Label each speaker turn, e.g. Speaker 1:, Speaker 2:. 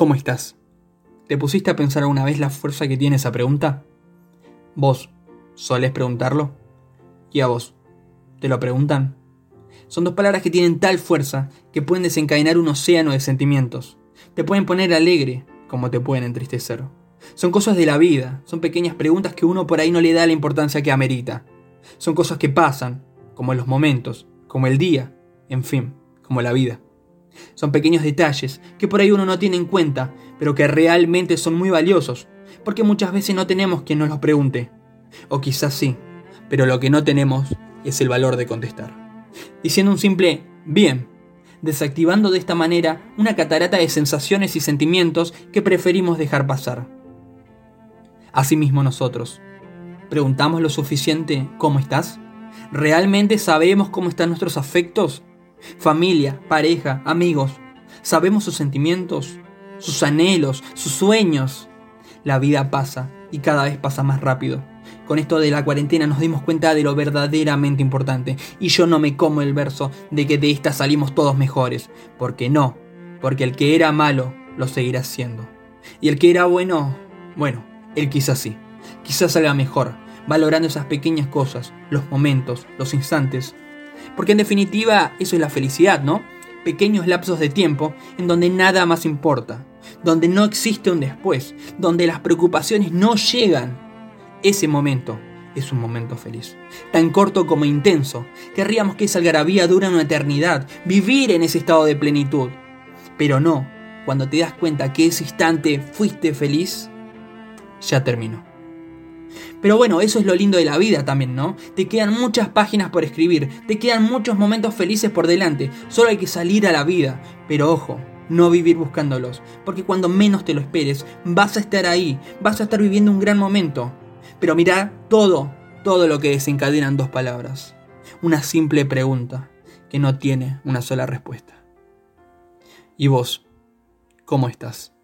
Speaker 1: ¿Cómo estás? ¿Te pusiste a pensar alguna vez la fuerza que tiene esa pregunta? ¿Vos solés preguntarlo? ¿Y a vos? ¿Te lo preguntan? Son dos palabras que tienen tal fuerza que pueden desencadenar un océano de sentimientos. Te pueden poner alegre, como te pueden entristecer. Son cosas de la vida, son pequeñas preguntas que uno por ahí no le da la importancia que amerita. Son cosas que pasan, como los momentos, como el día, en fin, como la vida. Son pequeños detalles que por ahí uno no tiene en cuenta, pero que realmente son muy valiosos, porque muchas veces no tenemos quien nos los pregunte. O quizás sí, pero lo que no tenemos es el valor de contestar. Diciendo un simple bien, desactivando de esta manera una catarata de sensaciones y sentimientos que preferimos dejar pasar. Asimismo nosotros, ¿preguntamos lo suficiente cómo estás? ¿Realmente sabemos cómo están nuestros afectos? Familia, pareja, amigos. ¿Sabemos sus sentimientos, sus anhelos, sus sueños? La vida pasa y cada vez pasa más rápido. Con esto de la cuarentena nos dimos cuenta de lo verdaderamente importante. Y yo no me como el verso de que de esta salimos todos mejores. Porque no. Porque el que era malo lo seguirá siendo. Y el que era bueno, bueno, él quizás sí. Quizás salga mejor, valorando esas pequeñas cosas, los momentos, los instantes. Porque en definitiva eso es la felicidad, ¿no? Pequeños lapsos de tiempo en donde nada más importa, donde no existe un después, donde las preocupaciones no llegan. Ese momento es un momento feliz. Tan corto como intenso. Querríamos que esa algarabía dure una eternidad, vivir en ese estado de plenitud. Pero no, cuando te das cuenta que ese instante fuiste feliz, ya terminó. Pero bueno, eso es lo lindo de la vida también, ¿no? Te quedan muchas páginas por escribir, te quedan muchos momentos felices por delante, solo hay que salir a la vida. Pero ojo, no vivir buscándolos, porque cuando menos te lo esperes, vas a estar ahí, vas a estar viviendo un gran momento. Pero mira todo, todo lo que desencadenan dos palabras. Una simple pregunta que no tiene una sola respuesta. ¿Y vos? ¿Cómo estás?